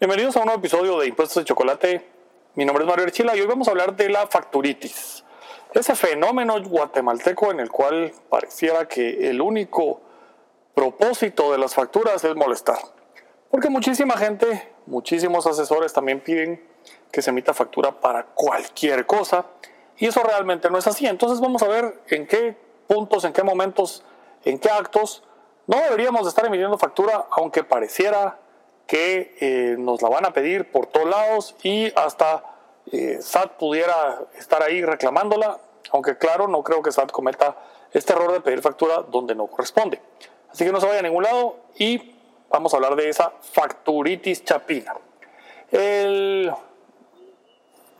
Bienvenidos a un nuevo episodio de Impuestos de Chocolate. Mi nombre es Mario Archila y hoy vamos a hablar de la facturitis. Ese fenómeno guatemalteco en el cual pareciera que el único propósito de las facturas es molestar. Porque muchísima gente, muchísimos asesores también piden que se emita factura para cualquier cosa y eso realmente no es así. Entonces vamos a ver en qué puntos, en qué momentos, en qué actos no deberíamos estar emitiendo factura aunque pareciera que eh, nos la van a pedir por todos lados y hasta eh, SAT pudiera estar ahí reclamándola, aunque claro, no creo que SAT cometa este error de pedir factura donde no corresponde. Así que no se vaya a ningún lado y vamos a hablar de esa facturitis chapina.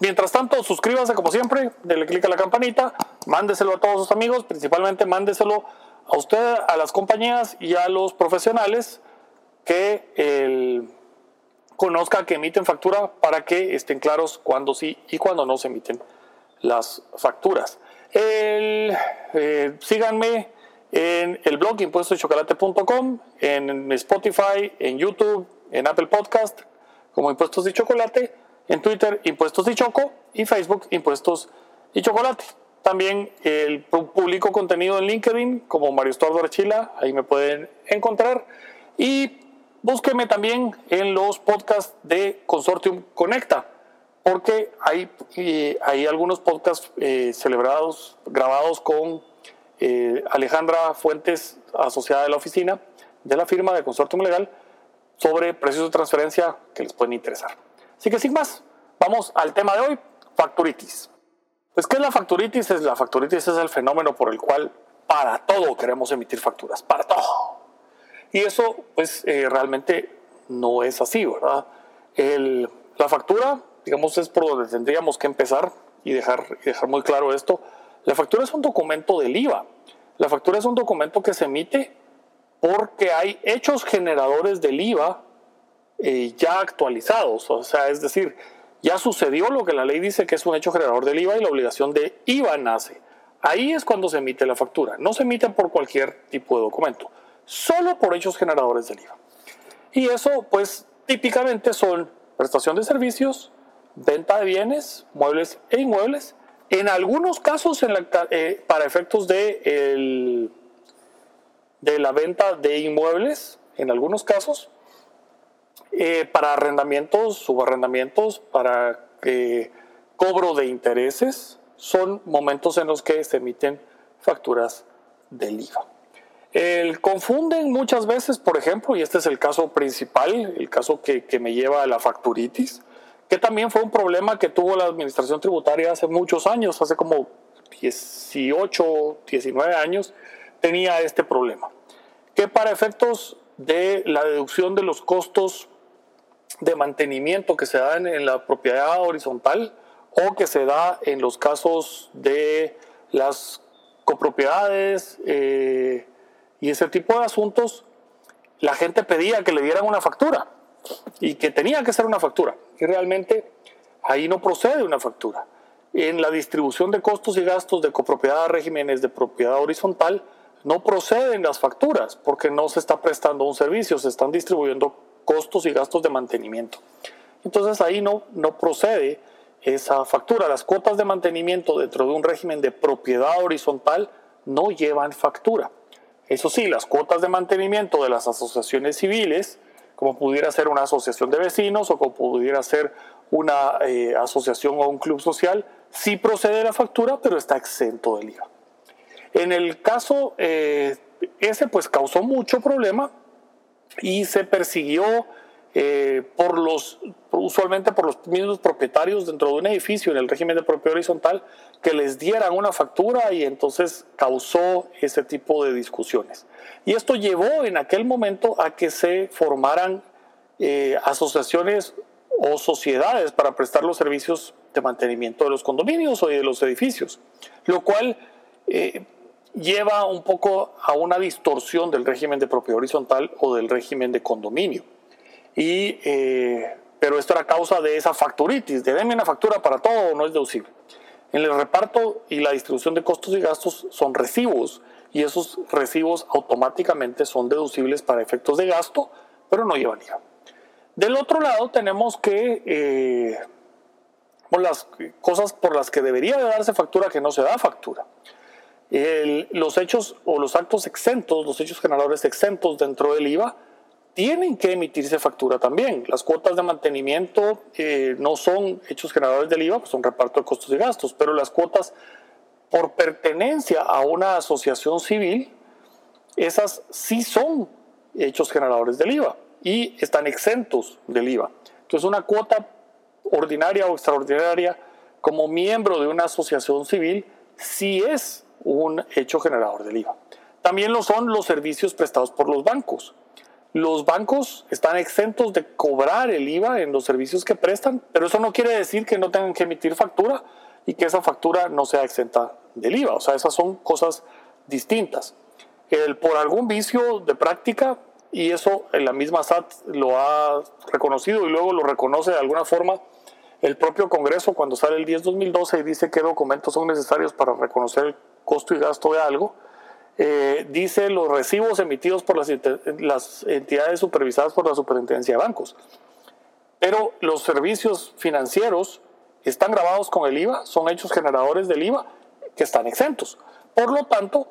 Mientras tanto, suscríbase como siempre, dele clic a la campanita, mándeselo a todos sus amigos, principalmente mándeselo a usted, a las compañías y a los profesionales que conozca que emiten factura para que estén claros cuándo sí y cuándo no se emiten las facturas. El, eh, síganme en el blog impuestosdechocolate.com, en Spotify, en YouTube, en Apple Podcast como Impuestos de Chocolate, en Twitter Impuestos de Choco y Facebook Impuestos y Chocolate. También el publico contenido en LinkedIn como Mario Estuardo Archila, ahí me pueden encontrar. Y búsqueme también en los podcasts de Consortium Conecta, porque hay, hay algunos podcasts eh, celebrados, grabados con eh, Alejandra Fuentes, asociada de la oficina de la firma de Consortium Legal, sobre precios de transferencia que les pueden interesar. Así que sin más, vamos al tema de hoy, facturitis. Pues, ¿qué es la facturitis? La facturitis es el fenómeno por el cual para todo queremos emitir facturas, para todo. Y eso, pues, eh, realmente no es así, ¿verdad? la factura, digamos, es por donde tendríamos que empezar y dejar, dejar muy claro esto. La factura es un documento del IVA. La factura es un documento que se emite porque hay hechos generadores del IVA eh, ya actualizados. O sea, es decir, ya sucedió lo que la ley dice que es un hecho generador del IVA y la obligación de IVA nace. Ahí es cuando se emite la factura. No se emite por cualquier tipo de documento solo por hechos generadores del IVA. Y eso, pues, típicamente son prestación de servicios, venta de bienes, muebles e inmuebles. En algunos casos, eh, para efectos de, de la venta de inmuebles, en algunos casos, eh, para arrendamientos, subarrendamientos, para cobro de intereses, son momentos en los que se emiten facturas del IVA. El, confunden muchas veces, por ejemplo, y este es el caso principal, el caso que, me lleva a la facturitis, que también fue un problema que tuvo la administración tributaria hace muchos años, hace como 18, 19 años, tenía este problema. Que para efectos de la deducción de los costos de mantenimiento que se dan en la propiedad horizontal o que se da en los casos de las copropiedades, eh, y ese tipo de asuntos, la gente pedía que le dieran una factura y que tenía que ser una factura. Y realmente ahí no procede una factura. En la distribución de costos y gastos de copropiedad a regímenes de propiedad horizontal, no proceden las facturas porque no se está prestando un servicio, se están distribuyendo costos y gastos de mantenimiento. Entonces ahí no, no procede esa factura. Las cuotas de mantenimiento dentro de un régimen de propiedad horizontal no llevan factura. Eso sí, las cuotas de mantenimiento de las asociaciones civiles, como pudiera ser una asociación de vecinos o como pudiera ser una eh, asociación o un club social, sí procede la factura, pero está exento del IVA. En el caso eh, ese, pues causó mucho problema y se persiguió eh, por los, usualmente por los mismos propietarios dentro de un edificio en el régimen de propiedad horizontal que les dieran una factura y entonces causó ese tipo de discusiones. Y esto llevó en aquel momento a que se formaran eh, asociaciones o sociedades para prestar los servicios de mantenimiento de los condominios o de los edificios, lo cual eh, lleva un poco a una distorsión del régimen de propiedad horizontal o del régimen de condominio. Y, eh, pero esto era causa de esa facturitis, de denme una factura para todo o no es deducible. En el reparto y la distribución de costos y gastos son recibos y esos recibos automáticamente son deducibles para efectos de gasto, pero no llevan IVA. Del otro lado tenemos que eh, las cosas por las que debería de darse factura que no se da factura. los hechos o los actos exentos, los hechos generadores exentos dentro del IVA, tienen que emitirse factura también. Las cuotas de mantenimiento eh, no son hechos generadores del IVA, pues son reparto de costos y gastos, pero las cuotas por pertenencia a una asociación civil, esas sí son hechos generadores del IVA y están exentos del IVA. Entonces una cuota ordinaria o extraordinaria como miembro de una asociación civil sí es un hecho generador del IVA. También lo son los servicios prestados por los bancos. Los bancos están exentos de cobrar el IVA en los servicios que prestan, pero eso no quiere decir que no tengan que emitir factura y que esa factura no sea exenta del IVA. O sea, esas son cosas distintas. El, por algún vicio de práctica, y eso en la misma SAT lo ha reconocido y luego lo reconoce de alguna forma el propio Congreso cuando sale el 10-2012 y dice qué documentos son necesarios para reconocer el costo y gasto de algo, eh, dice los recibos emitidos por las, entidades supervisadas por la Superintendencia de Bancos. Pero los servicios financieros están grabados con el IVA, son hechos generadores del IVA que están exentos. Por lo tanto,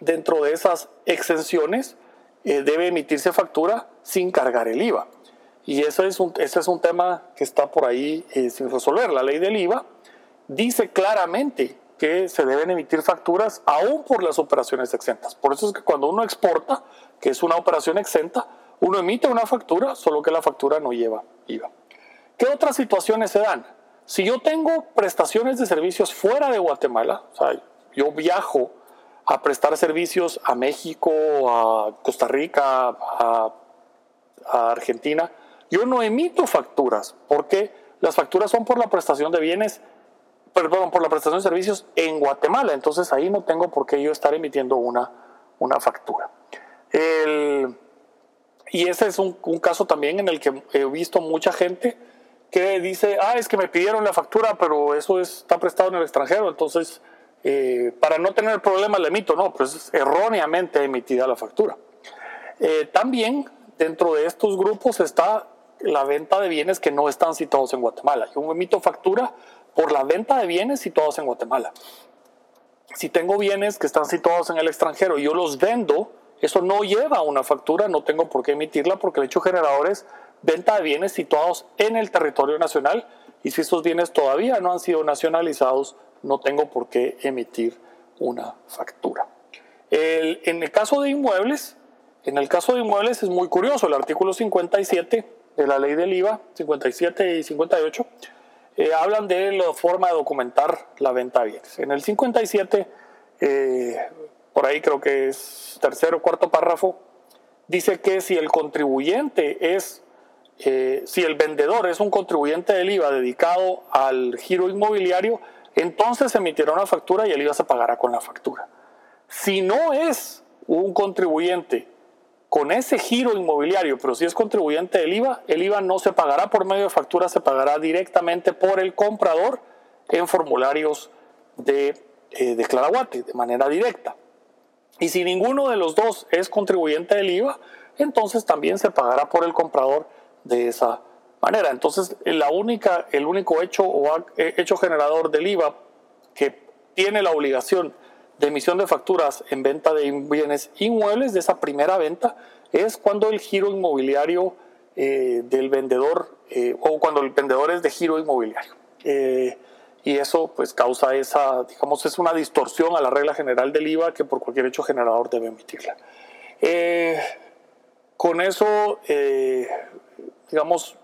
dentro de esas exenciones eh, debe emitirse factura sin cargar el IVA. Y ese es un, ese es un tema que está por ahí eh, sin resolver. La ley del IVA dice claramente que se deben emitir facturas aún por las operaciones exentas. Por eso es que cuando uno exporta, que es una operación exenta, uno emite una factura, solo que la factura no lleva IVA. ¿Qué otras situaciones se dan? Si yo tengo prestaciones de servicios fuera de Guatemala, o sea, yo viajo a prestar servicios a México, a Costa Rica, a, a Argentina, yo no emito facturas porque las facturas son por la prestación de bienes, perdón, por la prestación de servicios en Guatemala. Entonces ahí no tengo por qué yo estar emitiendo una, una factura. y ese es un, caso también en el que he visto mucha gente que dice, ah, es que me pidieron la factura, pero eso está prestado en el extranjero, entonces eh, para no tener el problema la emito, no, pues es erróneamente emitida la factura. Eh, también dentro de estos grupos está la venta de bienes que no están situados en Guatemala. Yo emito factura por la venta de bienes situados en Guatemala. Si tengo bienes que están situados en el extranjero y yo los vendo, eso no lleva una factura, no tengo por qué emitirla porque el hecho generador es venta de bienes situados en el territorio nacional y si estos bienes todavía no han sido nacionalizados, no tengo por qué emitir una factura. en el caso de inmuebles, en el caso de inmuebles es muy curioso, el artículo 57 de la ley del IVA, 57 y 58, eh, hablan de la forma de documentar la venta de bienes. En el 57, eh, por ahí creo que es tercero o cuarto párrafo, dice que si el contribuyente es, eh, si el vendedor es un contribuyente del IVA dedicado al giro inmobiliario, entonces se emitirá una factura y el IVA se pagará con la factura. Si no es un contribuyente con ese giro inmobiliario, pero si es contribuyente del IVA, el IVA no se pagará por medio de factura, se pagará directamente por el comprador en formularios de eh, declaraguate, de manera directa. Y si ninguno de los dos es contribuyente del IVA, entonces también se pagará por el comprador de esa manera. Entonces, la única, el único hecho o eh, hecho generador del IVA que tiene la obligación de emisión de facturas en venta de bienes inmuebles de esa primera venta es cuando el giro inmobiliario eh, del vendedor eh, o cuando el vendedor es de giro inmobiliario. Eh, y eso pues causa esa, digamos, es una distorsión a la regla general del IVA que por cualquier hecho generador debe emitirla. con eso, digamos,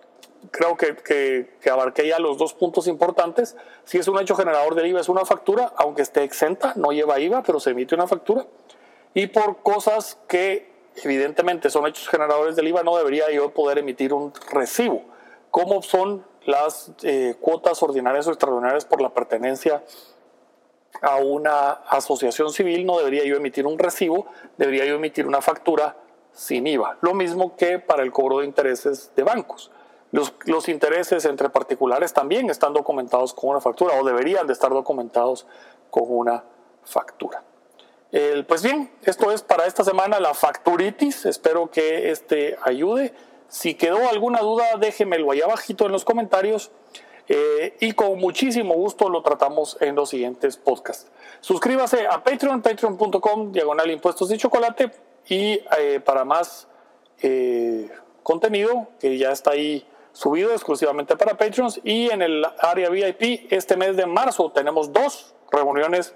creo que, que, abarqué ya los dos puntos importantes. Si es un hecho generador del IVA, es una factura, aunque esté exenta, no lleva IVA, pero se emite una factura. Y por cosas que evidentemente son hechos generadores del IVA, no debería yo poder emitir un recibo, como son las eh, cuotas ordinarias o extraordinarias por la pertenencia a una asociación civil, no debería yo emitir un recibo, debería yo emitir una factura sin IVA. Lo mismo que para el cobro de intereses de bancos. Los, intereses entre particulares también están documentados con una factura o deberían de estar documentados con una factura. pues bien, esto es para esta semana la facturitis. Espero que este ayude. Si quedó alguna duda, déjemelo ahí abajito en los comentarios. Eh, y con muchísimo gusto lo tratamos en los siguientes podcasts. Suscríbase a Patreon, patreon.com, diagonal impuestos y chocolate. Y eh, para más eh, contenido, que ya está ahí subido exclusivamente para Patreons. Y en el área VIP, este mes de marzo tenemos dos reuniones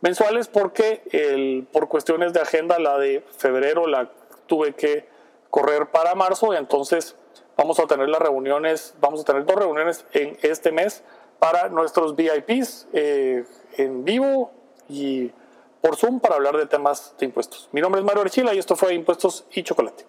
mensuales porque el, por cuestiones de agenda, la de febrero la tuve que correr para marzo. Y entonces Vamos a tener las reuniones, vamos a tener dos reuniones en este mes para nuestros VIPs eh, en vivo y por Zoom para hablar de temas de impuestos. Mi nombre es Mario Archila y esto fue Impuestos y Chocolate.